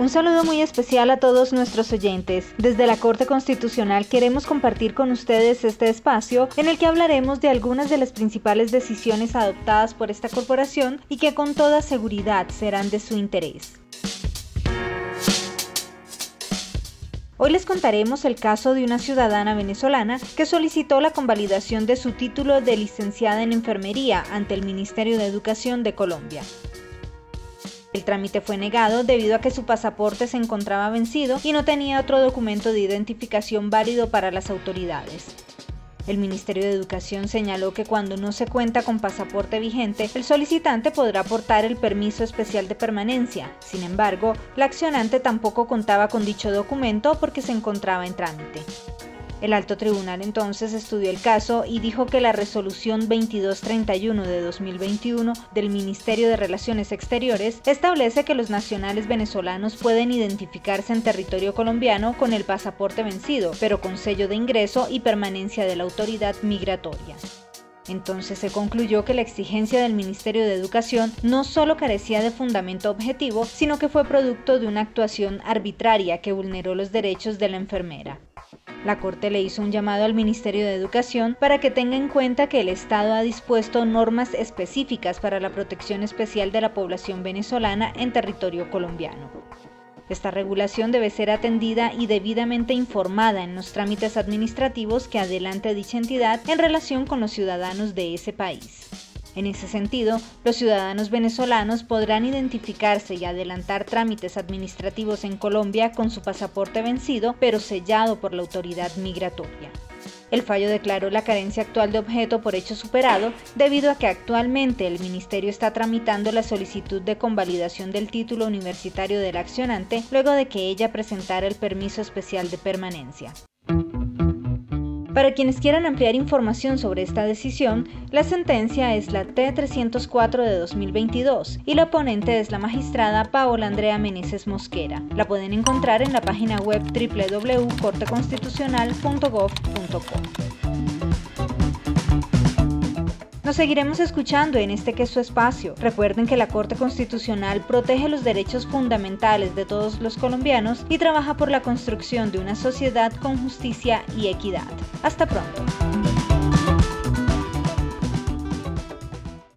Un saludo muy especial a todos nuestros oyentes. Desde la Corte Constitucional queremos compartir con ustedes este espacio en el que hablaremos de algunas de las principales decisiones adoptadas por esta corporación y que con toda seguridad serán de su interés. Hoy les contaremos el caso de una ciudadana venezolana que solicitó la convalidación de su título de licenciada en enfermería ante el Ministerio de Educación de Colombia. El trámite fue negado debido a que su pasaporte se encontraba vencido y no tenía otro documento de identificación válido para las autoridades. El Ministerio de Educación señaló que cuando no se cuenta con pasaporte vigente, el solicitante podrá aportar el permiso especial de permanencia. Sin embargo, la accionante tampoco contaba con dicho documento porque se encontraba en trámite. El alto tribunal entonces estudió el caso y dijo que la resolución 2231 de 2021 del Ministerio de Relaciones Exteriores establece que los nacionales venezolanos pueden identificarse en territorio colombiano con el pasaporte vencido, pero con sello de ingreso y permanencia de la autoridad migratoria. Entonces se concluyó que la exigencia del Ministerio de Educación no solo carecía de fundamento objetivo, sino que fue producto de una actuación arbitraria que vulneró los derechos de la enfermera. La Corte le hizo un llamado al Ministerio de Educación para que tenga en cuenta que el Estado ha dispuesto normas específicas para la protección especial de la población venezolana en territorio colombiano. Esta regulación debe ser atendida y debidamente informada en los trámites administrativos que adelante dicha entidad en relación con los ciudadanos de ese país. En ese sentido, los ciudadanos venezolanos podrán identificarse y adelantar trámites administrativos en Colombia con su pasaporte vencido, pero sellado por la autoridad migratoria. El fallo declaró la carencia actual de objeto por hecho superado debido a que actualmente el Ministerio está tramitando la solicitud de convalidación del título universitario del accionante luego de que ella presentara el permiso especial de permanencia. Para quienes quieran ampliar información sobre esta decisión, la sentencia es la T304 de 2022 y la oponente es la magistrada Paola Andrea Meneses Mosquera. La pueden encontrar en la página web www.corteconstitucional.gov.co. Nos seguiremos escuchando en este que es su espacio. Recuerden que la Corte Constitucional protege los derechos fundamentales de todos los colombianos y trabaja por la construcción de una sociedad con justicia y equidad. Hasta pronto.